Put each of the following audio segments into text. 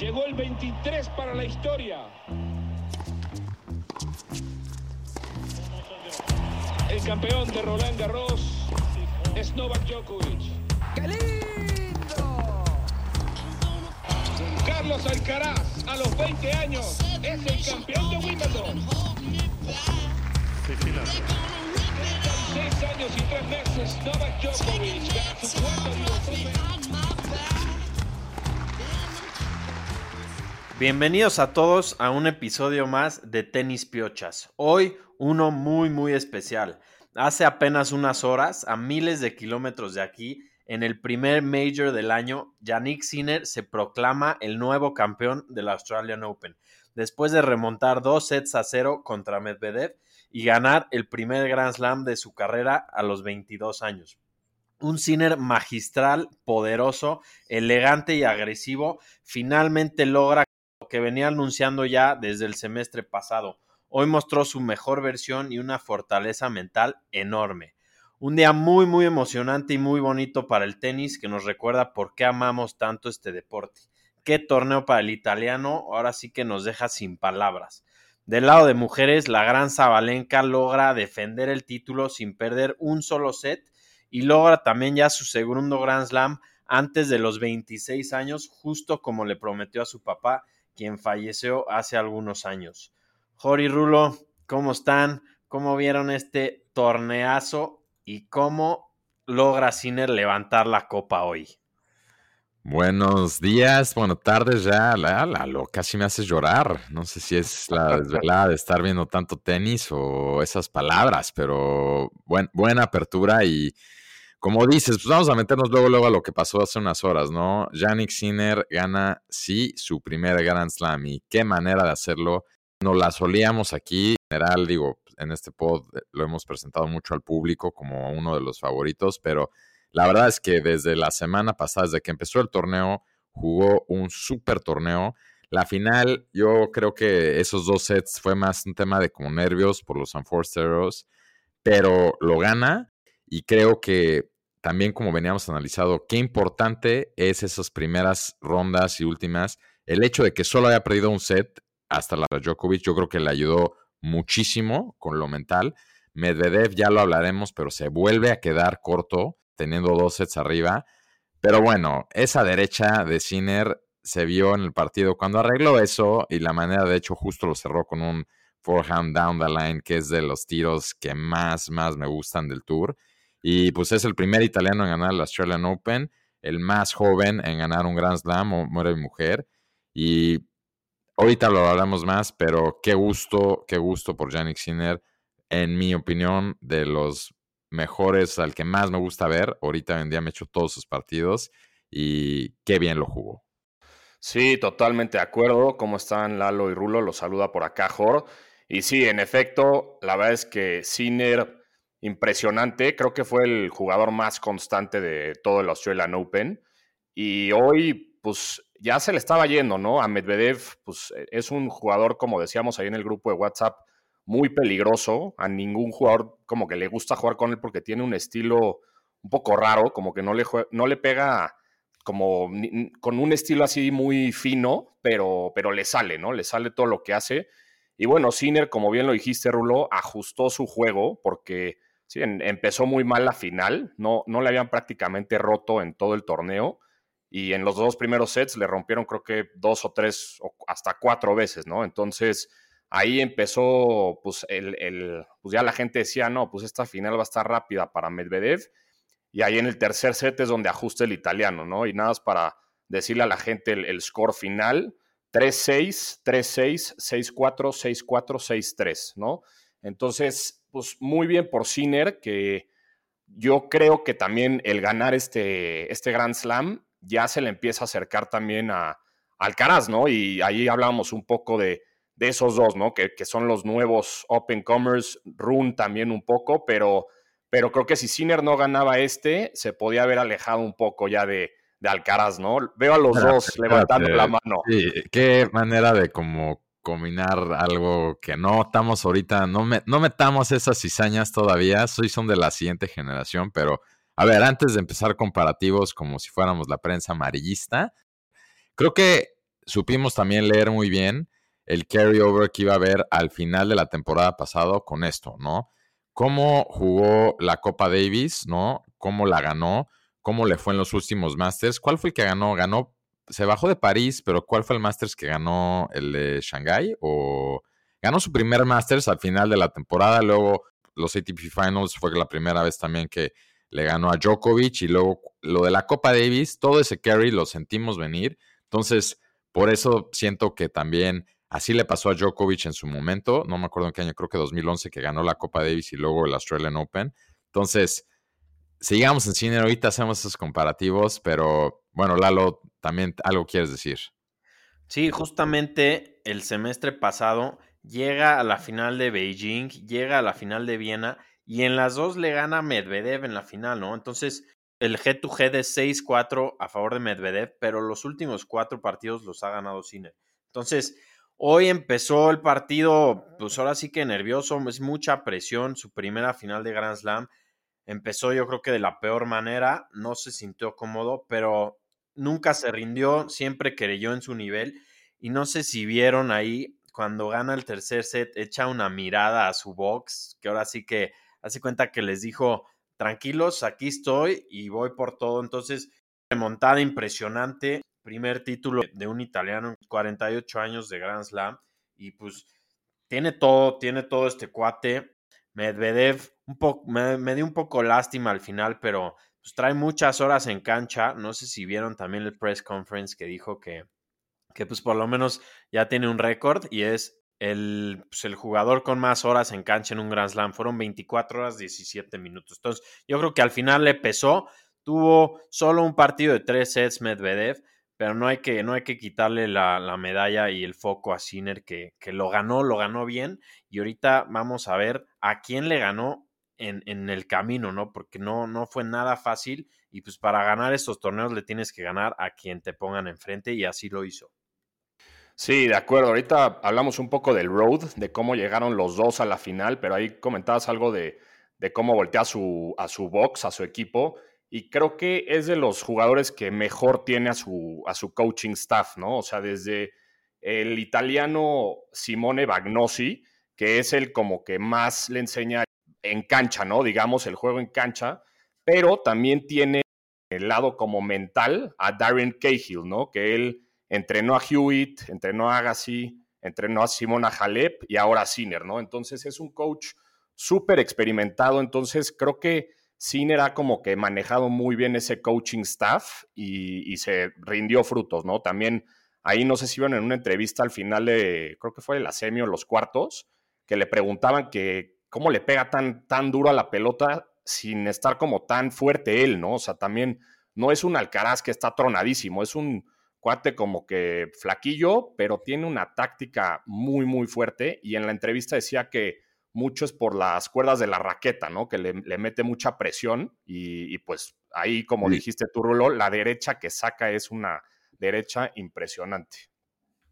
Llegó el 23 para la historia. El campeón de Roland Garros es Novak Djokovic. ¡Qué lindo! Carlos Alcaraz, a los 20 años, es el campeón de Wimbledon. Seis años y tres meses, Novak Djokovic gana su cuarto Bienvenidos a todos a un episodio más de Tenis Piochas. Hoy uno muy muy especial. Hace apenas unas horas, a miles de kilómetros de aquí, en el primer Major del año, Yannick Sinner se proclama el nuevo campeón del Australian Open, después de remontar dos sets a cero contra Medvedev y ganar el primer Grand Slam de su carrera a los 22 años. Un Sinner magistral, poderoso, elegante y agresivo, finalmente logra lo que venía anunciando ya desde el semestre pasado. Hoy mostró su mejor versión y una fortaleza mental enorme. Un día muy muy emocionante y muy bonito para el tenis que nos recuerda por qué amamos tanto este deporte. Qué torneo para el italiano, ahora sí que nos deja sin palabras. Del lado de mujeres, la gran Zabalenka logra defender el título sin perder un solo set y logra también ya su segundo Grand Slam antes de los 26 años, justo como le prometió a su papá, quien falleció hace algunos años. Jori Rulo, ¿cómo están? ¿Cómo vieron este torneazo y cómo logra Sinner levantar la copa hoy? Buenos días, bueno, tardes ya, Lalo, casi me haces llorar. No sé si es la desvelada de estar viendo tanto tenis o esas palabras, pero buen, buena apertura y como dices, pues vamos a meternos luego, luego a lo que pasó hace unas horas, ¿no? Yannick Sinner gana, sí, su primer Grand Slam y qué manera de hacerlo. No la solíamos aquí, en general, digo, en este pod eh, lo hemos presentado mucho al público como uno de los favoritos, pero la verdad es que desde la semana pasada, desde que empezó el torneo, jugó un súper torneo. La final, yo creo que esos dos sets fue más un tema de como nervios por los Unforced pero lo gana y creo que también como veníamos analizado, qué importante es esas primeras rondas y últimas. El hecho de que solo haya perdido un set hasta la Djokovic, yo creo que le ayudó muchísimo con lo mental. Medvedev ya lo hablaremos, pero se vuelve a quedar corto teniendo dos sets arriba. Pero bueno, esa derecha de Sinner se vio en el partido cuando arregló eso y la manera, de hecho, justo lo cerró con un forehand down the line, que es de los tiros que más, más me gustan del tour. Y pues es el primer italiano en ganar el Australian Open, el más joven en ganar un Grand Slam, hombre y mujer. Y ahorita lo hablamos más, pero qué gusto, qué gusto por Yannick Sinner. En mi opinión, de los mejores, al que más me gusta ver. Ahorita en día me he hecho todos sus partidos y qué bien lo jugó. Sí, totalmente de acuerdo. ¿Cómo están Lalo y Rulo? Los saluda por acá, Jor. Y sí, en efecto, la verdad es que Sinner, impresionante. Creo que fue el jugador más constante de todo el Australian Open. Y hoy, pues ya se le estaba yendo, ¿no? A Medvedev, pues es un jugador, como decíamos ahí en el grupo de WhatsApp, muy peligroso. A ningún jugador como que le gusta jugar con él porque tiene un estilo un poco raro, como que no le, no le pega como con un estilo así muy fino, pero, pero le sale, ¿no? Le sale todo lo que hace. Y bueno, Sinner, como bien lo dijiste, Rulo, ajustó su juego porque sí, empezó muy mal la final, no, no le habían prácticamente roto en todo el torneo y en los dos primeros sets le rompieron creo que dos o tres o hasta cuatro veces, ¿no? Entonces ahí empezó, pues, el, pues ya la gente decía, no, pues esta final va a estar rápida para Medvedev. Y ahí en el tercer set es donde ajusta el italiano, ¿no? Y nada más para decirle a la gente el, score final, 3-6, 3-6, 6-4, 6-4, 6-3, ¿no? Entonces, pues muy bien por Sinner, que yo creo que también el ganar este, este Grand Slam ya se le empieza a acercar también a Alcaraz, ¿no? Y ahí hablábamos un poco de, de esos dos, ¿no? Que, son los nuevos Open Commerce, Rune también un poco, pero, pero creo que si Sinner no ganaba este, se podía haber alejado un poco ya de, de Alcaraz, ¿no? Veo a los dos levantando la mano. Sí, qué manera de como combinar algo que no estamos ahorita, no, me, no metamos esas cizañas todavía, soy son de la siguiente generación, pero a ver, antes de empezar comparativos como si fuéramos la prensa amarillista, creo que supimos también leer muy bien el carryover que iba a haber al final de la temporada pasada con esto, ¿no? Cómo jugó la Copa Davis, ¿no? Cómo la ganó, cómo le fue en los últimos Masters. ¿Cuál fue el que ganó? Ganó, se bajó de París, pero ¿cuál fue el Masters que ganó? ¿El de Shanghai? ¿O ganó su primer Masters al final de la temporada? Luego los ATP Finals fue la primera vez también que le ganó a Djokovic y luego lo de la Copa Davis, todo ese carry lo sentimos venir. Entonces, por eso siento que también así le pasó a Djokovic en su momento. No me acuerdo en qué año, creo que 2011 que ganó la Copa Davis y luego el Australian Open. Entonces, sigamos en cine, ahorita hacemos esos comparativos, pero bueno, Lalo, también algo quieres decir. Sí, justamente el semestre pasado llega a la final de Beijing, llega a la final de Viena y en las dos le gana Medvedev en la final, ¿no? Entonces, el G2G de 6-4 a favor de Medvedev, pero los últimos cuatro partidos los ha ganado Sinner. Entonces, hoy empezó el partido, pues ahora sí que nervioso, es mucha presión, su primera final de Grand Slam. Empezó yo creo que de la peor manera, no se sintió cómodo, pero nunca se rindió, siempre creyó en su nivel. Y no sé si vieron ahí, cuando gana el tercer set, echa una mirada a su box, que ahora sí que hace cuenta que les dijo, tranquilos, aquí estoy y voy por todo. Entonces, remontada impresionante, primer título de un italiano, 48 años de Grand Slam, y pues tiene todo, tiene todo este cuate. Medvedev, un poco, me, dio un poco lástima al final, pero pues trae muchas horas en cancha. No sé si vieron también el press conference que dijo que, que pues por lo menos ya tiene un récord y es el, pues, el, jugador con más horas en cancha en un Grand Slam. Fueron 24 horas 17 minutos. Entonces, yo creo que al final le pesó. Tuvo solo un partido de tres sets Medvedev, pero no hay que, no hay que quitarle la, medalla y el foco a Sinner, que, que, lo ganó, lo ganó bien. Y ahorita vamos a ver a quién le ganó en, en, el camino, ¿no? Porque no, no fue nada fácil. Y pues para ganar estos torneos le tienes que ganar a quien te pongan enfrente, y así lo hizo. Sí, de acuerdo. Ahorita hablamos un poco del road, de cómo llegaron los dos a la final, pero ahí comentabas algo de, cómo voltea a su, a su box, a su equipo. Y creo que es de los jugadores que mejor tiene a su, a su coaching staff, ¿no? O sea, desde el italiano Simone Bagnosi, que es el como que más le enseña en cancha, ¿no? Digamos, el juego en cancha, pero también tiene el lado como mental a Darren Cahill, ¿no? Que él entrenó a Hewitt, entrenó a Agassi, entrenó a Simona Halep y ahora a Sinner, ¿no? Entonces es un coach súper experimentado, entonces creo que Sinner ha como que manejado muy bien ese coaching staff y, se rindió frutos, ¿no? También ahí no sé si iban en una entrevista al final de, creo que fue la semi o los cuartos, que le preguntaban que cómo le pega tan, tan duro a la pelota sin estar como tan fuerte él, ¿no? O sea, también no es un Alcaraz que está tronadísimo, es un cuate como que flaquillo, pero tiene una táctica muy, muy fuerte. Y en la entrevista decía que mucho es por las cuerdas de la raqueta, ¿no? Que le, mete mucha presión y, pues ahí, como dijiste tú, Rulo, la derecha que saca es una derecha impresionante.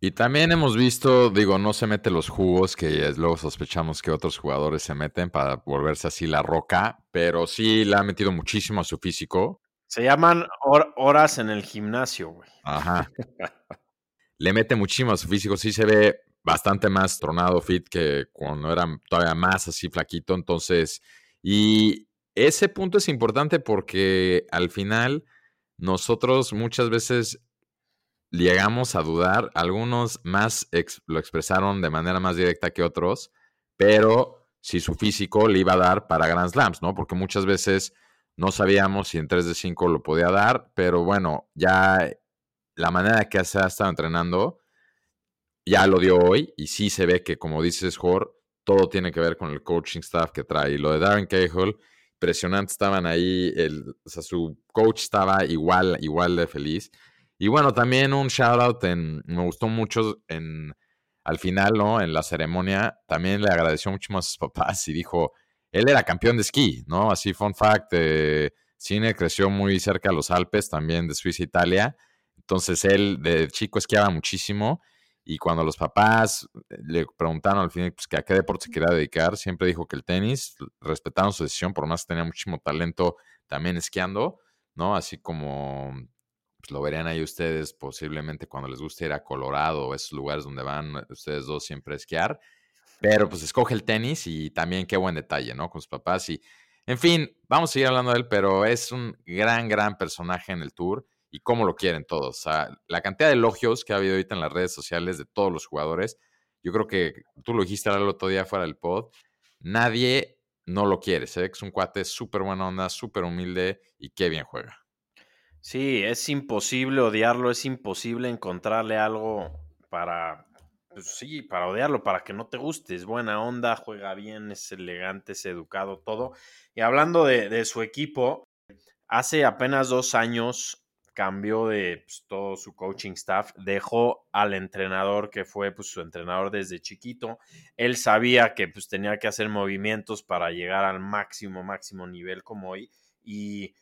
Y también hemos visto, digo, no se mete los jugos que luego sospechamos que otros jugadores se meten para volverse así la roca, pero sí le ha metido muchísimo a su físico. Se llaman horas en el gimnasio, güey. Ajá. Le mete muchísimo a su físico. Sí se ve bastante más tronado, fit, que cuando era todavía más así flaquito. Entonces, y ese punto es importante porque al final nosotros muchas veces llegamos a dudar. Algunos más lo expresaron de manera más directa que otros, pero si su físico le iba a dar para Grand Slams, ¿no? Porque muchas veces no sabíamos si en 3 de 5 lo podía dar, pero bueno, ya la manera que se ha estado entrenando ya lo dio hoy y sí se ve que, como dices, Jorge, todo tiene que ver con el coaching staff que trae. Y lo de Darren Cahill, impresionante, estaban ahí, el, o sea, su coach estaba igual, igual de feliz. Y bueno, también un shout out en, me gustó mucho en, al final, ¿no? En la ceremonia, también le agradeció mucho a sus papás y dijo, él era campeón de esquí, ¿no? Así, fun fact, eh, Cine creció muy cerca de los Alpes, también de Suiza, Italia. Entonces él de chico esquiaba muchísimo y cuando los papás le preguntaron al final pues, que a qué deporte se quería dedicar, siempre dijo que el tenis, respetaron su decisión, por más que tenía muchísimo talento también esquiando, ¿no? Así como, pues, lo verían ahí ustedes posiblemente cuando les guste ir a Colorado o esos lugares donde van ustedes dos siempre a esquiar. Pero pues escoge el tenis y también qué buen detalle, ¿no? Con sus papás y, en fin, vamos a seguir hablando de él, pero es un gran, gran personaje en el tour y cómo lo quieren todos. O sea, la cantidad de elogios que ha habido ahorita en las redes sociales de todos los jugadores, yo creo que tú lo dijiste el otro día fuera del pod, nadie no lo quiere. Que es un cuate súper buena onda, súper humilde y qué bien juega. Sí, es imposible odiarlo, es imposible encontrarle algo para, pues sí, para odiarlo, para que no te guste. Es buena onda, juega bien, es elegante, es educado, todo. Y hablando de, su equipo, hace apenas dos años cambió de pues, todo su coaching staff, dejó al entrenador que fue pues, su entrenador desde chiquito. Él sabía que pues, tenía que hacer movimientos para llegar al máximo, máximo nivel como hoy. Y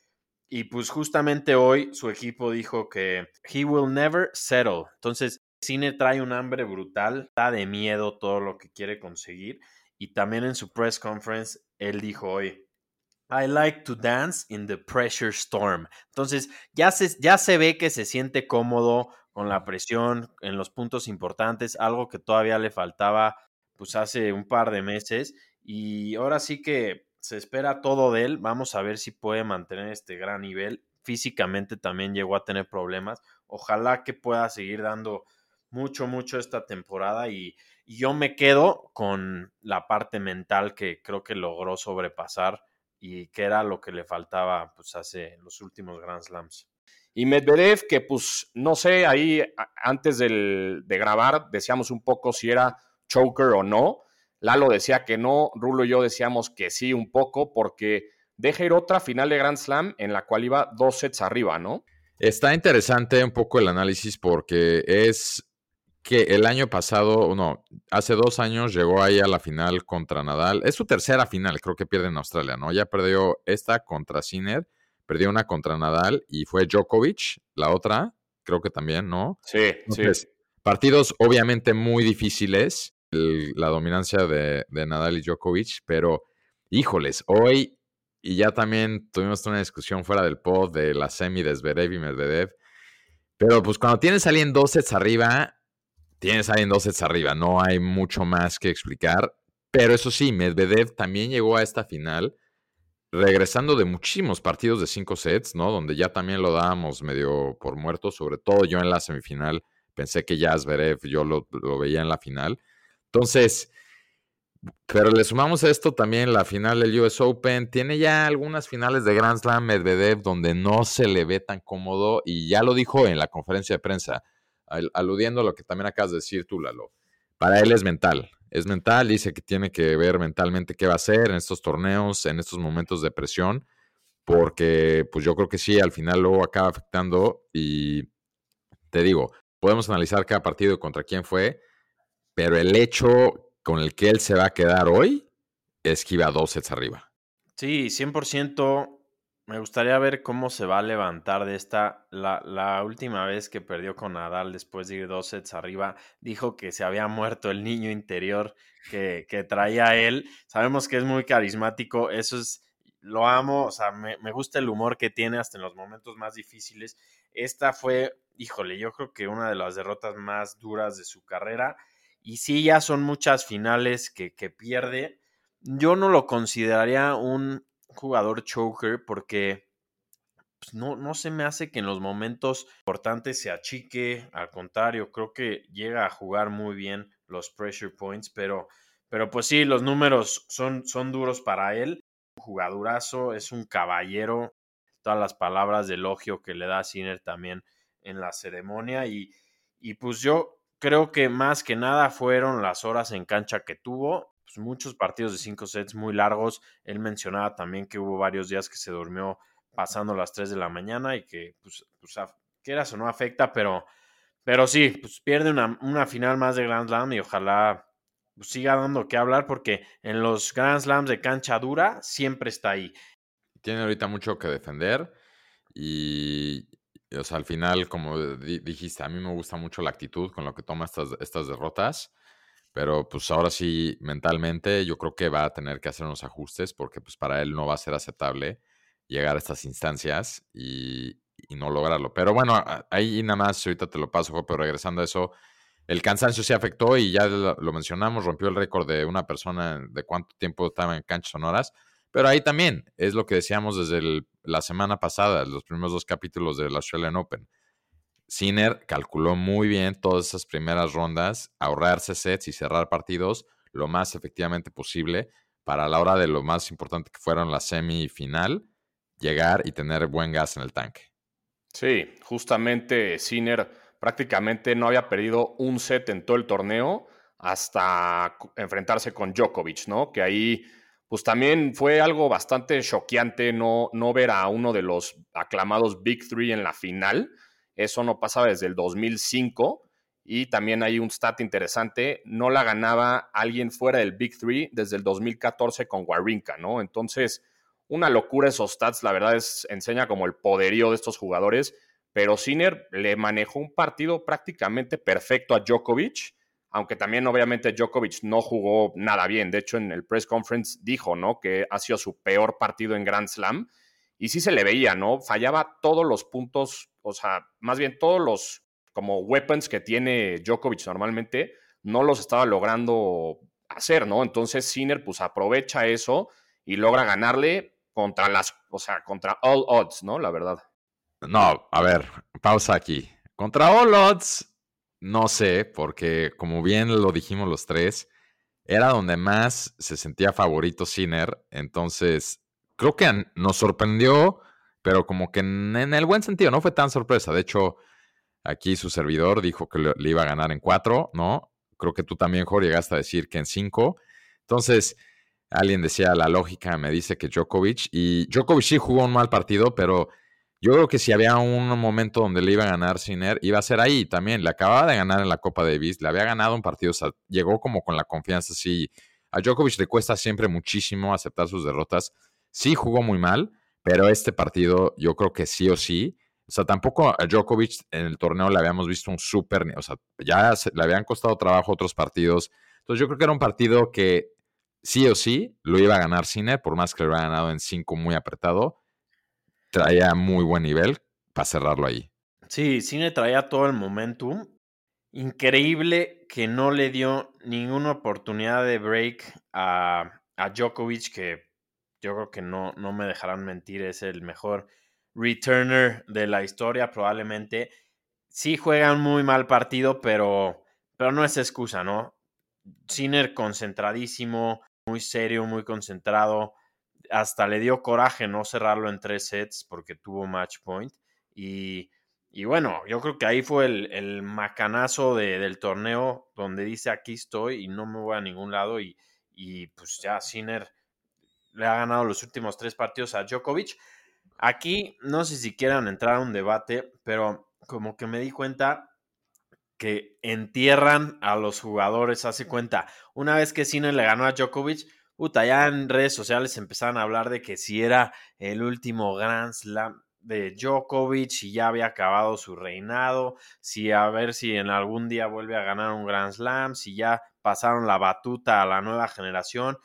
y pues justamente hoy su equipo dijo que he will never settle. Entonces, Cine trae un hambre brutal, está de miedo todo lo que quiere conseguir. Y también en su press conference, él dijo hoy, I like to dance in the pressure storm. Entonces, ya se, ya se ve que se siente cómodo con la presión en los puntos importantes, algo que todavía le faltaba pues hace un par de meses. Y ahora sí que se espera todo de él. Vamos a ver si puede mantener este gran nivel. Físicamente también llegó a tener problemas. Ojalá que pueda seguir dando mucho, mucho esta temporada y, yo me quedo con la parte mental que creo que logró sobrepasar y que era lo que le faltaba pues hace los últimos Grand Slams. Y Medvedev, que pues no sé, ahí antes de grabar decíamos un poco si era choker o no. Lalo decía que no, Rulo y yo decíamos que sí un poco, porque deja ir otra final de Grand Slam en la cual iba dos sets arriba, ¿no? Está interesante un poco el análisis porque es que el año pasado, no, hace dos años llegó ahí a la final contra Nadal. Es su tercera final, creo que pierde en Australia, ¿no? Ya perdió esta contra Sinner, perdió una contra Nadal y fue Djokovic, la otra, creo que también, ¿no? Sí, sí. Partidos obviamente muy difíciles la dominancia de, Nadal y Djokovic, pero híjoles, hoy, y ya también tuvimos una discusión fuera del pod de la semi de Zverev y Medvedev, pero pues cuando tienes a alguien dos sets arriba, tienes a alguien dos sets arriba, no hay mucho más que explicar, pero eso sí, Medvedev también llegó a esta final regresando de muchísimos partidos de cinco sets, ¿no? Donde ya también lo dábamos medio por muerto, sobre todo yo en la semifinal pensé que ya Zverev yo lo, lo veía en la final. Entonces, pero le sumamos a esto también la final del US Open. Tiene ya algunas finales de Grand Slam Medvedev donde no se le ve tan cómodo y ya lo dijo en la conferencia de prensa, aludiendo a lo que también acabas de decir tú, Lalo. Para él es mental, es mental, dice que tiene que ver mentalmente qué va a hacer en estos torneos, en estos momentos de presión, porque pues yo creo que sí, al final luego acaba afectando y te digo, podemos analizar cada partido contra quién fue, pero el hecho con el que él se va a quedar hoy es que iba dos sets arriba. Sí, 100%. Me gustaría ver cómo se va a levantar de esta. La, última vez que perdió con Nadal después de ir dos sets arriba, dijo que se había muerto el niño interior que, que traía él. Sabemos que es muy carismático, eso es, lo amo, o sea, me, me gusta el humor que tiene hasta en los momentos más difíciles. Esta fue, híjole, yo creo que una de las derrotas más duras de su carrera y sí, ya son muchas finales que, pierde. Yo no lo consideraría un jugador choker porque pues, no, no se me hace que en los momentos importantes se achique. Al contrario, creo que llega a jugar muy bien los pressure points, pero, pero pues sí, los números son, son duros para él. Un jugadurazo, es un caballero. Todas las palabras de elogio que le da Sinner también en la ceremonia. Y, y pues yo creo que más que nada fueron las horas en cancha que tuvo. Pues muchos partidos de cinco sets muy largos. Él mencionaba también que hubo varios días que se durmió pasando las 3 de la mañana y que, pues, pues quieras o no afecta, pero, pero sí, pues pierde una, una final más de Grand Slam y ojalá pues, siga dando que hablar porque en los Grand Slams de cancha dura siempre está ahí. Tiene ahorita mucho que defender y, o sea, al final, como dijiste, a mí me gusta mucho la actitud con lo que toma estas, estas derrotas, pero pues ahora sí, mentalmente, yo creo que va a tener que hacer unos ajustes porque pues para él no va a ser aceptable llegar a estas instancias y, y no lograrlo. Pero bueno, ahí nada más, ahorita te lo paso, pero regresando a eso, el cansancio se afectó y ya lo, mencionamos, rompió el récord de una persona de cuánto tiempo estaba en canchas sonoras. Pero ahí también es lo que decíamos desde la semana pasada, los primeros dos capítulos del Australian Open. Sinner calculó muy bien todas esas primeras rondas, ahorrarse sets y cerrar partidos lo más efectivamente posible para la hora de lo más importante que fueron la semifinal, llegar y tener buen gas en el tanque. Sí, justamente Sinner prácticamente no había perdido un set en todo el torneo hasta enfrentarse con Djokovic, ¿no? Que ahí, pues también fue algo bastante choqueante no, no ver a uno de los aclamados Big Three en la final. Eso no pasaba desde el 2005. Y también hay un stat interesante, no la ganaba alguien fuera del Big Three desde el 2014 con Warrinka, ¿no? Entonces, una locura esos stats, la verdad es, enseña como el poderío de estos jugadores pero Sinner le manejó un partido prácticamente perfecto a Djokovic, aunque también obviamente Djokovic no jugó nada bien. De hecho, en el press conference dijo, ¿no? Que ha sido su peor partido en Grand Slam. Y sí se le veía, ¿no? Fallaba todos los puntos, o sea, más bien todos los como weapons que tiene Djokovic normalmente, no los estaba logrando hacer, ¿no? Entonces Sinner pues aprovecha eso y logra ganarle contra las, o sea, contra all odds, ¿no? La verdad. No, a ver, pausa aquí. Contra All Odds, no sé, porque como bien lo dijimos los tres, era donde más se sentía favorito Sinner. Entonces, creo que nos sorprendió, pero como que en, el buen sentido, no fue tan sorpresa. De hecho, aquí su servidor dijo que le, iba a ganar en cuatro, ¿no? Creo que tú también, Jorge, llegaste a decir que en cinco. Entonces, alguien decía, la lógica me dice que Djokovic, y Djokovic sí jugó un mal partido, pero yo creo que si había un momento donde le iba a ganar Sinner, iba a ser ahí también. Le acababa de ganar en la Copa Davis, le había ganado un partido, o sea, llegó como con la confianza así. A Djokovic le cuesta siempre muchísimo aceptar sus derrotas. Sí jugó muy mal, pero este partido yo creo que sí o sí. O sea, tampoco a Djokovic en el torneo le habíamos visto un súper, o sea, ya le habían costado trabajo otros partidos. Entonces yo creo que era un partido que sí o sí lo iba a ganar Sinner, por más que lo hubiera ganado en cinco muy apretado traía muy buen nivel para cerrarlo ahí. Sí, Cine traía todo el momentum. Increíble que no le dio ninguna oportunidad de break a, a Djokovic, que yo creo que no, no me dejarán mentir, es el mejor returner de la historia, probablemente. Sí juega un muy mal partido, pero, pero no es excusa, ¿no? Sinner concentradísimo, muy serio, muy concentrado hasta le dio coraje no cerrarlo en tres sets porque tuvo match point. Y, bueno, yo creo que ahí fue el, macanazo del torneo donde dice aquí estoy y no me voy a ningún lado. Y, y pues ya Sinner le ha ganado los últimos tres partidos a Djokovic. Aquí no sé si quieran entrar a un debate, pero como que me di cuenta que entierran a los jugadores, hace cuenta, una vez que Sinner le ganó a Djokovic, puta, ya en redes sociales empezaron a hablar de que si era el último Grand Slam de Djokovic y ya había acabado su reinado, si a ver si en algún día vuelve a ganar un Grand Slam, si ya pasaron la batuta a la nueva generación.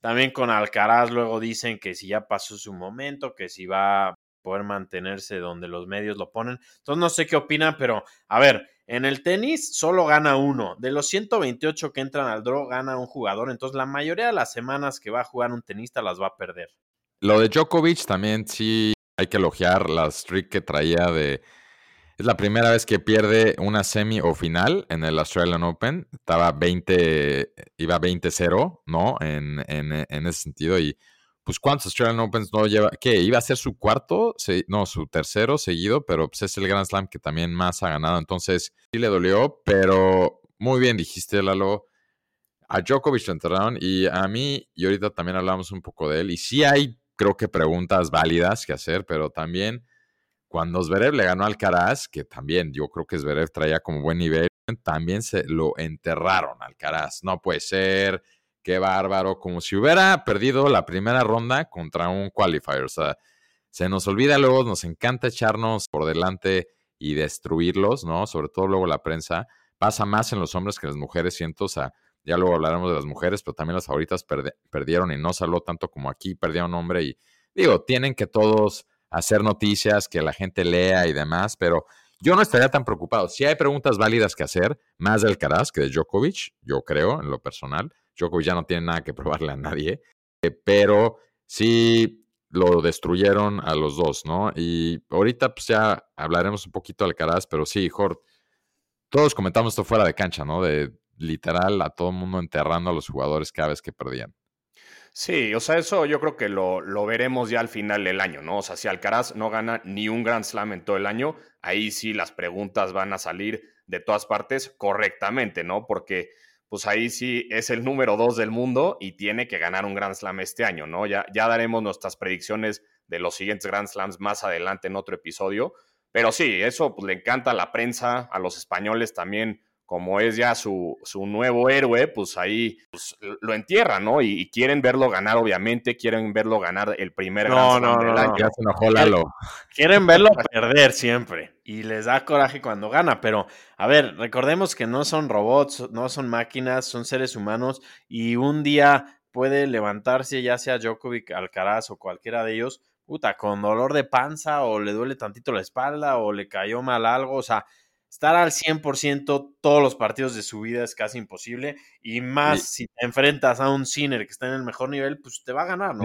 También con Alcaraz luego dicen que si ya pasó su momento, que si va poder mantenerse donde los medios lo ponen. Entonces no sé qué opinan, pero a ver, en el tenis solo gana uno. De los 128 que entran al draw, gana un jugador. Entonces, la mayoría de las semanas que va a jugar un tenista las va a perder. Lo de Djokovic también sí hay que elogiar la streak que traía de. Es la primera vez que pierde una semi o final en el Australian Open. Estaba 20, iba 20-0, ¿no? En, en, en ese sentido. Y pues cuántos Australian Opens no lleva, ¿qué? Iba a ser su cuarto, no, su tercero seguido, pero pues es el Grand Slam que también más ha ganado, entonces sí le dolió, pero muy bien dijiste, Lalo. A Djokovic lo enterraron y a mí, y ahorita también hablamos un poco de él, y sí hay, creo que preguntas válidas que hacer, pero también cuando Zverev le ganó al Alcaraz, que también yo creo que Zverev traía como buen nivel, también se lo enterraron al Alcaraz. No puede ser, qué bárbaro, como si hubiera perdido la primera ronda contra un qualifier. O sea, se nos olvida luego, nos encanta echarnos por delante y destruirlos, ¿no? Sobre todo luego la prensa. Pasa más en los hombres que en las mujeres, siento, o sea, ya luego hablaremos de las mujeres, pero también las favoritas perdieron y no salió tanto como aquí, perdieron hombre y digo, tienen que todos hacer noticias, que la gente lea y demás, pero yo no estaría tan preocupado. Si hay preguntas válidas que hacer, más de Alcaraz que de Djokovic, yo creo, en lo personal. Djokovic ya no tiene nada que probarle a nadie, eh, pero sí lo destruyeron a los dos, ¿no? Y ahorita pues ya hablaremos un poquito de Alcaraz, pero sí, Jorge, todos comentamos esto fuera de cancha, ¿no? De literal a todo el mundo enterrando a los jugadores cada vez que perdían. Sí, o sea, eso yo creo que lo, lo, veremos ya al final del año, ¿no? O sea, si Alcaraz no gana ni un Grand Slam en todo el año, ahí sí las preguntas van a salir de todas partes correctamente, ¿no? Porque pues ahí sí es el número dos del mundo y tiene que ganar un Grand Slam este año, ¿no? Ya, daremos nuestras predicciones de los siguientes Grand Slams más adelante en otro episodio. Pero sí, eso pues, le encanta a la prensa, a los españoles también como es ya su, su nuevo héroe, pues ahí pues, lo entierran, ¿no? Y, quieren verlo ganar, obviamente, quieren verlo ganar el primer no, no, del año. Ya se enojó Lalo. Quieren verlo perder siempre y les da coraje cuando gana, pero a ver, recordemos que no son robots, no son máquinas, son seres humanos y un día puede levantarse ya sea Djokovic, Alcaraz o cualquiera de ellos, puta, con dolor de panza o le duele tantito la espalda o le cayó mal algo, o sea, estar al 100% todos los partidos de su vida es casi imposible. Y más si te enfrentas a un Sinner que está en el mejor nivel, pues te va a ganar, ¿no?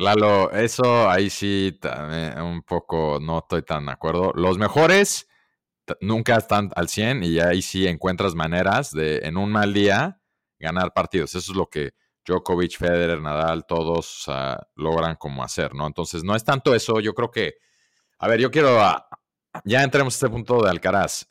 Lalo, eso ahí sí un poco no estoy tan de acuerdo. Los mejores nunca están al 100 y ahí sí encuentras maneras de en un mal día ganar partidos. Eso es lo que Djokovic, Federer, Nadal, todos logran como hacer, ¿no? Entonces no es tanto eso, yo creo que, a ver, yo quiero, ya entremos a este punto de Alcaraz.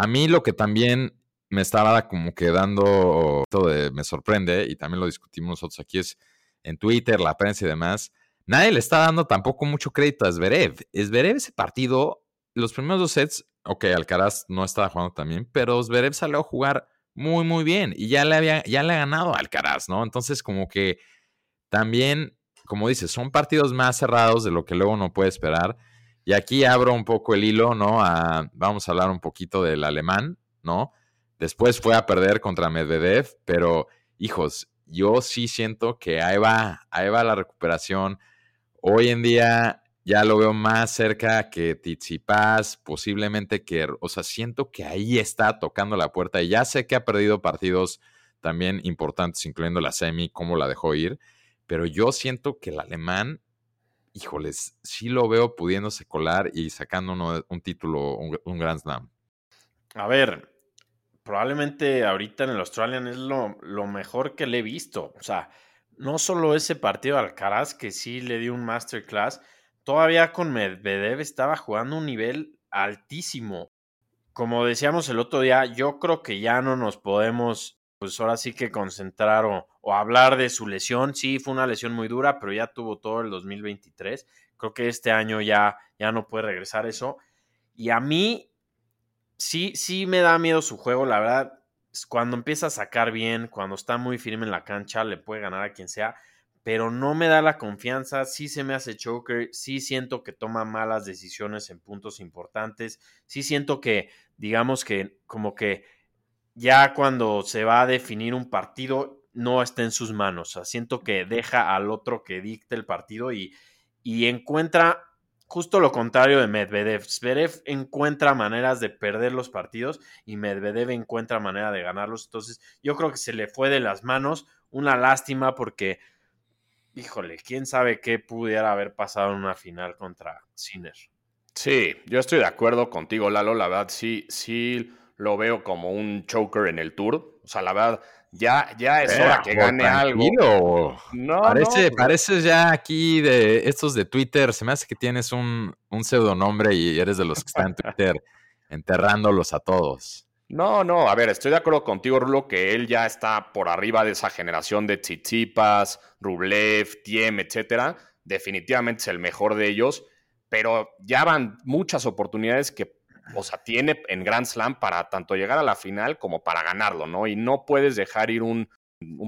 A mí lo que también me estaba como quedando, todo me sorprende, y también lo discutimos nosotros aquí, es en Twitter, la prensa y demás, nadie le está dando tampoco mucho crédito a Zverev. Zverev ese partido, los primeros dos sets, ok, Alcaraz no estaba jugando también, pero Zverev salió a jugar muy, muy bien y ya le había, ya le ha ganado a Alcaraz, ¿no? Entonces como que también, como dices, son partidos más cerrados de lo que luego uno puede esperar. Y aquí abro un poco el hilo, ¿no? vamos a hablar un poquito del alemán, ¿no? Después fue a perder contra Medvedev, pero hijos, yo sí siento que ahí va, ahí va la recuperación. Hoy en día ya lo veo más cerca que Tizipas, posiblemente que, o sea, siento que ahí está tocando la puerta y ya sé que ha perdido partidos también importantes, incluyendo la semi, cómo la dejó ir, pero yo siento que el alemán híjoles, sí lo veo pudiéndose colar y sacando un título, un, Grand Slam. A ver, probablemente ahorita en el Australian es lo, lo, mejor que le he visto. O sea, no solo ese partido de Alcaraz, que sí le dio un masterclass, todavía con Medvedev estaba jugando un nivel altísimo. Como decíamos el otro día, yo creo que ya no nos podemos pues ahora sí que concentrar o, hablar de su lesión. Sí, fue una lesión muy dura, pero ya tuvo todo el 2023. Creo que este año ya, ya no puede regresar eso. Y a mí sí, sí me da miedo su juego, la verdad. Cuando empieza a sacar bien, cuando está muy firme en la cancha, le puede ganar a quien sea, pero no me da la confianza, sí se me hace choker, sí siento que toma malas decisiones en puntos importantes, sí siento que, digamos que como que ya cuando se va a definir un partido, no está en sus manos. siento que deja al otro que dicte el partido y, y encuentra justo lo contrario de Medvedev. Zverev encuentra maneras de perder los partidos y Medvedev encuentra manera de ganarlos. Entonces, yo creo que se le fue de las manos. Una lástima porque, híjole, quién sabe qué pudiera haber pasado en una final contra Sinner. Sí, yo estoy de acuerdo contigo, Lalo. La verdad, sí, sí lo veo como un choker en el tour. O sea, la verdad, ya, ya es hora que gane algo. No, parece, parece ya aquí de estos de Twitter. Se me hace que tienes un, un pseudonombre y eres de los que están en Twitter enterrándolos a todos. No, no, a ver, estoy de acuerdo contigo, Rulo, que él ya está por arriba de esa generación de Tsitsipas, Rublev, Tiem, etcétera. Definitivamente es el mejor de ellos, pero ya van muchas oportunidades que o sea, tiene en Grand Slam para tanto llegar a la final como para ganarlo, ¿no? Y no puedes dejar ir un,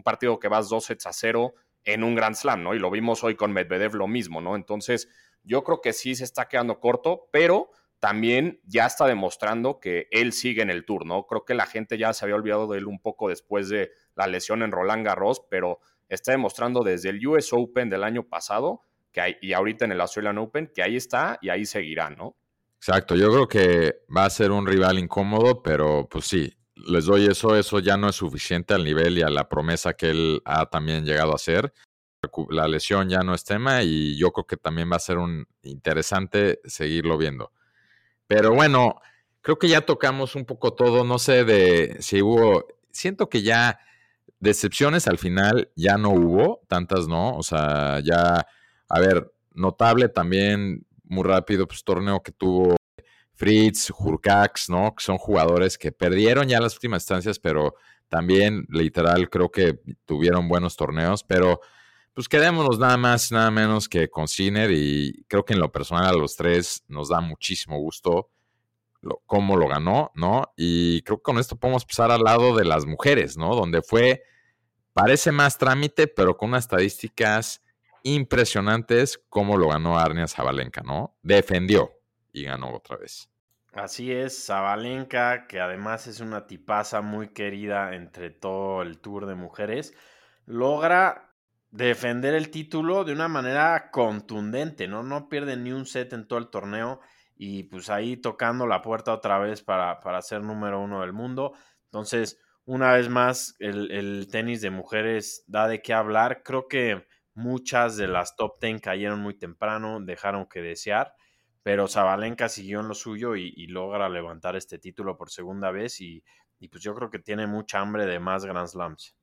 partido que vas dos sets a cero en un Grand Slam, ¿no? Y lo vimos hoy con Medvedev lo mismo, ¿no? Entonces, yo creo que sí se está quedando corto, pero también ya está demostrando que él sigue en el tour, ¿no? Creo que la gente ya se había olvidado de él un poco después de la lesión en Roland Garros, pero está demostrando desde el US Open del año pasado que hay, y ahorita en el Australian Open, que ahí está y ahí seguirá, ¿no? Exacto, yo creo que va a ser un rival incómodo, pero pues sí, les doy eso, eso ya no es suficiente al nivel y a la promesa que él ha también llegado a hacer. La lesión ya no es tema y yo creo que también va a ser un interesante seguirlo viendo. Pero bueno, creo que ya tocamos un poco todo, no sé de si hubo, siento que ya decepciones al final ya no hubo, tantas no, o sea, ya, a ver, notable también, muy rápido, pues torneo que tuvo Fritz, Hurcax, ¿no? Que son jugadores que perdieron ya las últimas instancias, pero también literal creo que tuvieron buenos torneos, pero pues quedémonos nada más, nada menos que con Sinner y creo que en lo personal a los tres nos da muchísimo gusto cómo lo ganó, ¿no? Y creo que con esto podemos pasar al lado de las mujeres, ¿no? Donde fue, parece más trámite, pero con unas estadísticas impresionantes cómo lo ganó Arnia Zabalenka, ¿no? Defendió y ganó otra vez. Así es, Zabalenka, que además es una tipaza muy querida entre todo el tour de mujeres, logra defender el título de una manera contundente, ¿no? No pierde ni un set en todo el torneo y pues ahí tocando la puerta otra vez para, para ser número uno del mundo. Entonces, una vez más, el, tenis de mujeres da de qué hablar. Creo que muchas de las top ten cayeron muy temprano, dejaron que desear, pero Zabalenka siguió en lo suyo y, y logra levantar este título por segunda vez y, y pues yo creo que tiene mucha hambre de más Grand Slams.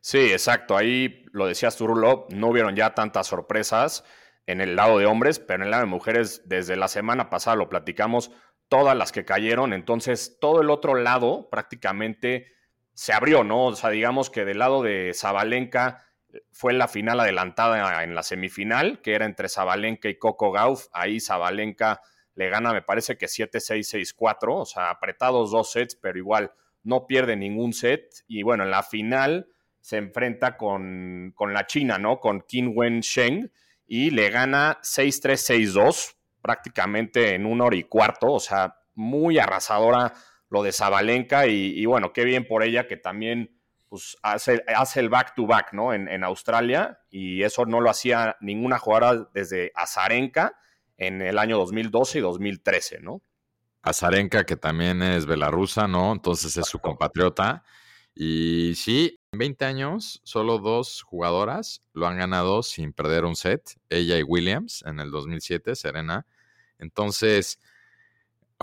Sí, exacto. Ahí lo decías tú, Rulo, no hubieron ya tantas sorpresas en el lado de hombres, pero en el lado de mujeres, desde la semana pasada lo platicamos, todas las que cayeron. Entonces, todo el otro lado prácticamente se abrió, ¿no? O sea, digamos que del lado de Zabalenka fue la final adelantada en la semifinal, que era entre Zabalenka y Coco Gauff. Ahí Zabalenka le gana, me parece que 7-6-6-4, o sea, apretados dos sets, pero igual no pierde ningún set. Y bueno, en la final se enfrenta con, con la China, ¿no? Con Qin Wen Sheng y le gana 6-3-6-2 prácticamente en una hora y cuarto, o sea, muy arrasadora lo de Zabalenka y bueno, qué bien por ella que también pues, hace, hace el back-to-back, ¿no? En, en, Australia y eso no lo hacía ninguna jugadora desde Azarenka en el año 2012 y 2013, ¿no? Azarenka, que también es belarrusa, ¿no? Entonces es su compatriota. Y sí, en 20 años, solo dos jugadoras lo han ganado sin perder un set, ella y Williams en el 2007, Serena. Entonces,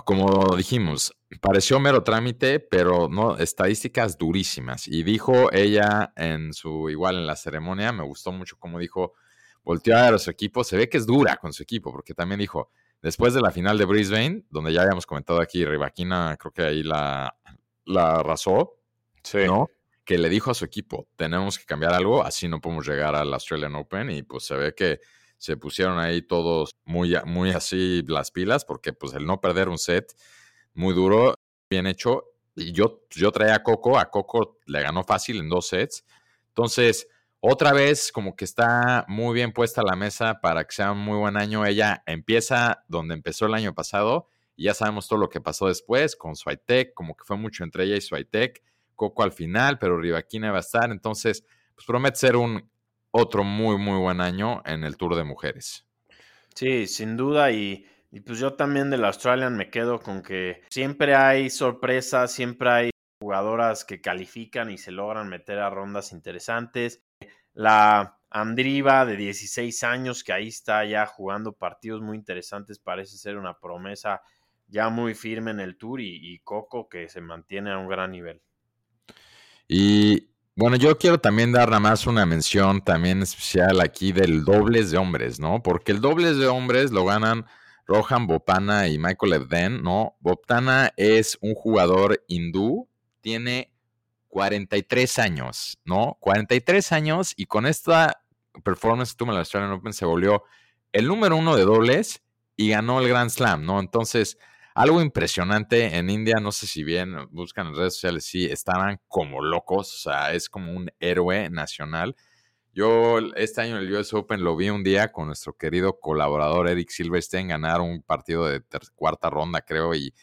como dijimos, pareció mero trámite, pero no, estadísticas durísimas. Y dijo ella en su, igual en la ceremonia, me gustó mucho como dijo, volteó a ver a su equipo, se ve que es dura con su equipo, porque también dijo, después de la final de Brisbane, donde ya habíamos comentado aquí, Rivaquina creo que ahí la, la arrasó, Sí. ¿no? Que le dijo a su equipo, tenemos que cambiar algo, así no podemos llegar al Australian Open y pues se ve que se pusieron ahí todos muy, muy así las pilas porque pues el no perder un set muy duro, bien hecho. Y yo, yo traía a Coco, a Coco le ganó fácil en dos sets. Entonces, otra vez como que está muy bien puesta la mesa para que sea un muy buen año. Ella empieza donde empezó el año pasado y ya sabemos todo lo que pasó después con Swiatek, como que fue mucho entre ella y Swiatek. Coco al final, pero Rivaquina va a estar. Entonces, pues promete ser un otro muy, muy buen año en el Tour de Mujeres. Sí, sin duda. Y, y, pues yo también del Australian me quedo con que siempre hay sorpresas, siempre hay jugadoras que califican y se logran meter a rondas interesantes. La Andriva de 16 años, que ahí está ya jugando partidos muy interesantes, parece ser una promesa ya muy firme en el Tour y, y Coco que se mantiene a un gran nivel. Y bueno, yo quiero también dar nada más una mención también especial aquí del dobles de hombres, ¿no? Porque el dobles de hombres lo ganan Rohan Bopana y Michael Evden, ¿no? Bopana es un jugador hindú, tiene 43 años, ¿no? 43 años y con esta performance que tuvo en la Australian Open se volvió el número uno de dobles y ganó el Grand Slam, ¿no? Entonces, algo impresionante en India, no sé si bien buscan en redes sociales, sí, estaban como locos, o sea, es como un héroe nacional. Yo este año en el US Open lo vi un día con nuestro querido colaborador Eric Silverstein ganar un partido de cuarta ronda, creo, y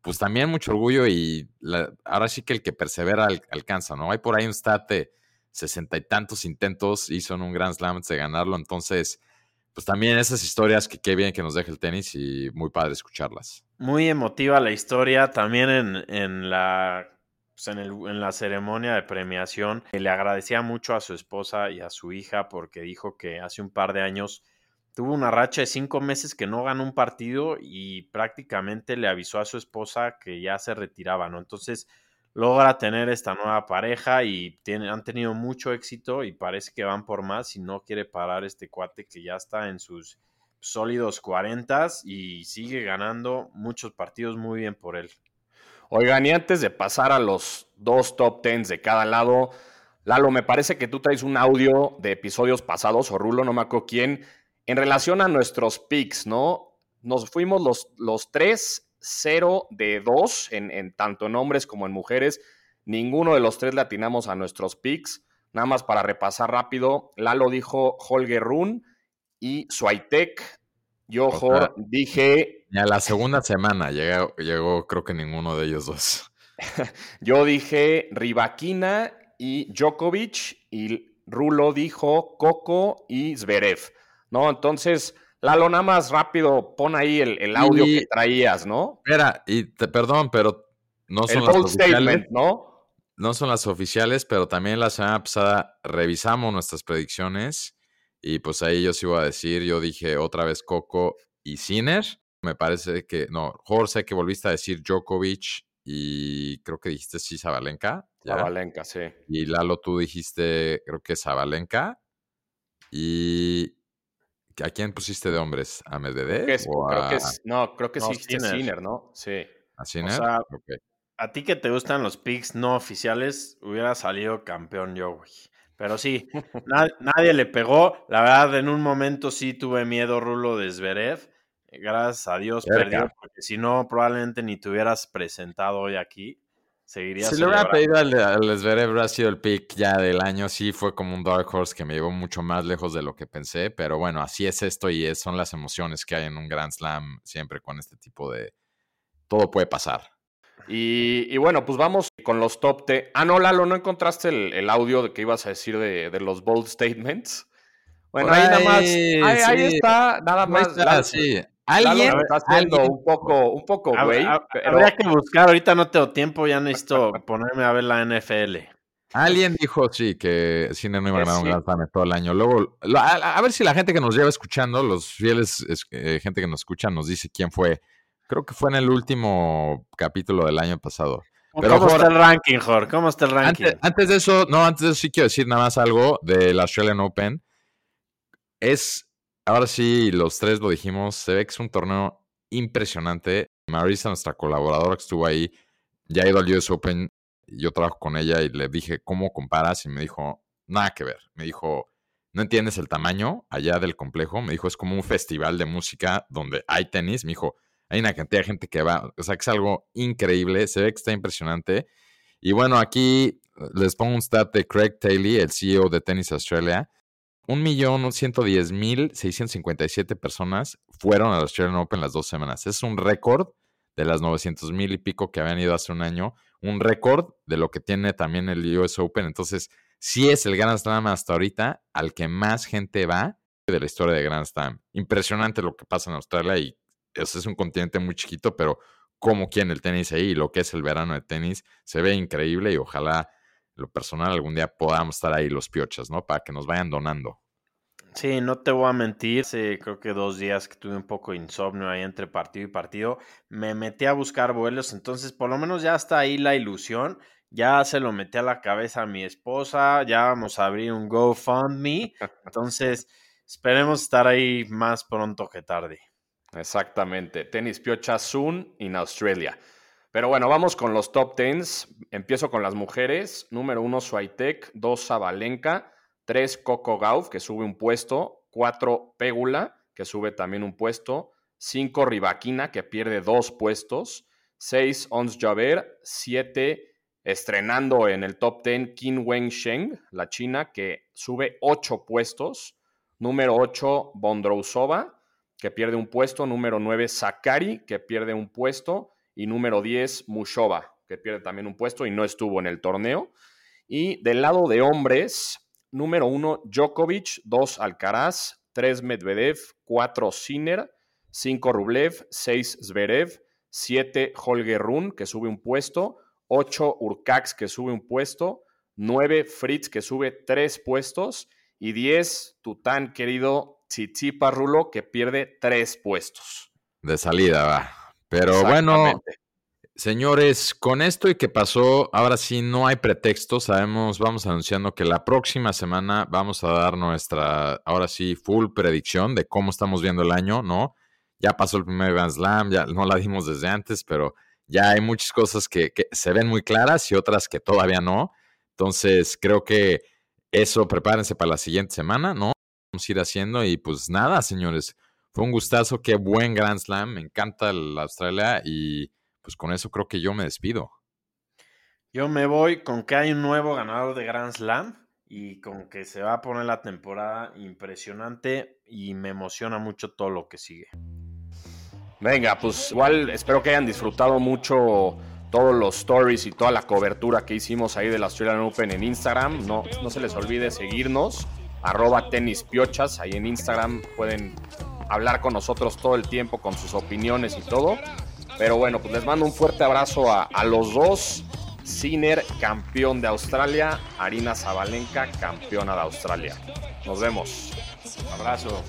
pues también mucho orgullo y la, ahora sí que el que persevera al, alcanza, ¿no? Hay por ahí un stat de sesenta y tantos intentos hizo en un Grand Slam de ganarlo, entonces pues también esas historias que qué bien que nos deje el tenis y muy padre escucharlas. Muy emotiva la historia, también en, en la, pues en la ceremonia de premiación. Le agradecía mucho a su esposa y a su hija porque dijo que hace un par de años tuvo una racha de cinco meses que no ganó un partido y prácticamente le avisó a su esposa que ya se retiraba, ¿no? Entonces logra tener esta nueva pareja y tiene, han tenido mucho éxito y parece que van por más y no quiere parar este cuate que ya está en sus sólidos 40 y sigue ganando muchos partidos muy bien por él. Oigan, y antes de pasar a los dos top tens de cada lado, Lalo, me parece que tú traes un audio de episodios pasados, o Rulo, no me acuerdo quién, en relación a nuestros picks, ¿no? Nos fuimos los, los tres 0 de 2, en, en tanto en hombres como en mujeres. Ninguno de los tres le atinamos a nuestros picks. Nada más para repasar rápido, Lalo dijo Holger Run y Swiatek. Yo, O sea, Jor, dije Y a la segunda semana llegó, llegó creo que ninguno de ellos dos. Yo dije Rivaquina y Djokovic y Rulo dijo Coco y Zverev, ¿no? Entonces, Lalo, nada más rápido, pon ahí el, el audio Y- que traías, ¿no? Espera, y te perdón, pero no son El las oficiales. ¿no? No son las oficiales, pero también la semana pasada revisamos nuestras predicciones y pues ahí yo sí iba a decir, yo dije otra vez Coco y Sinner. Me parece que, no, Jorge, que volviste a decir Djokovic y creo que dijiste sí Zabalenka. Zabalenka, sí. Y Lalo, tú dijiste, creo que Zabalenka. ¿Y a quién pusiste de hombres? ¿A Medvedev Creo que es- o creo a, que es- no, creo que No, sí Sinner. Sinner, ¿no? Sí. a Sinner? sea, Ok. A ti que te gustan los picks no oficiales, hubiera salido campeón yo, güey. Pero sí, na- nadie le pegó. La verdad, en un momento sí tuve miedo, Rulo de Zverev. Gracias a Dios Cerca. perdió, porque si no, probablemente ni te hubieras presentado hoy aquí. Seguirías Si le hubiera pedido al, al Zverev, hubiera sido el pick ya del año. Sí, fue como un Dark Horse que me llevó mucho más lejos de lo que pensé. Pero bueno, así es esto y es- son las emociones que hay en un Grand Slam siempre con este tipo de. Todo puede pasar. Y, y bueno, pues vamos con los top 10. Ah, no, Lalo, ¿no encontraste el, el audio de que ibas a decir de, de los bold statements? Bueno, ahí nada más. ahí, está, nada Ahí más. está, sí. Alguien, me está haciendo alguien- un poco, un poco, güey. pero- Habría que buscar, ahorita no tengo tiempo, ya necesito ponerme a ver la NFL. alguien dijo sí que Sinner no iba a ganar un. Grand Slam en todo el año. Luego, a, a ver si la gente que nos lleva escuchando, los fieles es- eh, gente que nos escucha, nos dice quién fue. Creo que fue en el último capítulo del año pasado. Pero, ¿Cómo está el ranking, Jorge? ¿Cómo está el ranking? Antes, antes de eso, no, antes de eso sí quiero decir nada más algo del Australian Open. Es, ahora sí, los tres lo dijimos, se ve que es un torneo impresionante. Marisa, nuestra colaboradora que estuvo ahí, ya ha ido al US Open. Yo trabajo con ella y le dije, ¿cómo comparas? Y me dijo, nada que ver. Me dijo, ¿no entiendes el tamaño allá del complejo? Me dijo, es como un festival de música donde hay tenis. Me dijo, hay una cantidad de gente que va, o sea, que es algo increíble. Se ve que está impresionante. Y bueno, aquí les pongo un stat de Craig Taylor, el CEO de Tennis Australia. 1.110.657 personas fueron al Australian Open las dos semanas. Es un récord de las 900.000 y pico que habían ido hace un año. Un récord de lo que tiene también el US Open. Entonces, sí es el Grand Slam hasta ahorita al que más gente va de la historia de Grand Slam. Impresionante lo que pasa en Australia y es, es un continente muy chiquito, pero cómo quieren el tenis ahí y lo que es el verano de tenis se ve increíble y ojalá lo personal algún día podamos estar ahí los piochas, ¿no? Para que nos vayan donando. Sí, no te voy a mentir. Hace creo que dos días que tuve un poco de insomnio ahí entre partido y partido. Me metí a buscar vuelos, entonces por lo menos ya está ahí la ilusión. Ya se lo metí a la cabeza a mi esposa. Ya vamos a abrir un GoFundMe. Entonces, esperemos estar ahí más pronto que tarde. Exactamente. Tenis Piocha Soon in Australia. Pero bueno, vamos con los top tens. Empiezo con las mujeres. Número uno, Swiatek. Dos, Zabalenka. Tres, Coco Gauff, que sube un puesto. Cuatro, Pégula, que sube también un puesto. Cinco, Rivaquina, que pierde dos puestos. Seis, Ons Javer. Siete, estrenando en el top ten, Qin Wen Sheng, la china, que sube ocho puestos. Número ocho, Bondrousova que pierde un puesto. Número 9, Sakari, que pierde un puesto. Y número 10, Mushova, que pierde también un puesto y no estuvo en el torneo. Y del lado de hombres, número 1, Djokovic, 2, Alcaraz, 3 Medvedev, 4 Sinner, 5 Rublev, 6 Zverev, 7 Holger Run, que sube un puesto, 8 Urcax, que sube un puesto, 9 Fritz, que sube 3 puestos, y 10 tu tan querido Tsitsipa Rulo, que pierde 3 puestos. De salida va. Pero bueno, señores, con esto y que pasó, ahora sí no hay pretexto. Sabemos, vamos anunciando que la próxima semana vamos a dar nuestra, ahora sí, full predicción de cómo estamos viendo el año, ¿no? Ya pasó el primer Grand Slam, ya no la dimos desde antes, pero ya hay muchas cosas que, que se ven muy claras y otras que todavía no. Entonces, creo que eso, prepárense para la siguiente semana, ¿no? Vamos a ir haciendo y pues nada, señores. Fue un gustazo, qué buen Grand Slam, me encanta la Australia y pues con eso creo que yo me despido. Yo me voy con que hay un nuevo ganador de Grand Slam y con que se va a poner la temporada impresionante y me emociona mucho todo lo que sigue. Venga, pues igual espero que hayan disfrutado mucho todos los stories y toda la cobertura que hicimos ahí de la Australian Open en Instagram. No, no se les olvide seguirnos, arroba tenispiochas, ahí en Instagram pueden hablar con nosotros todo el tiempo con sus opiniones y todo. Pero bueno, pues les mando un fuerte abrazo a, a los dos. Sinner, campeón de Australia. Arina Zabalenka, campeona de Australia. Nos vemos. Abrazo.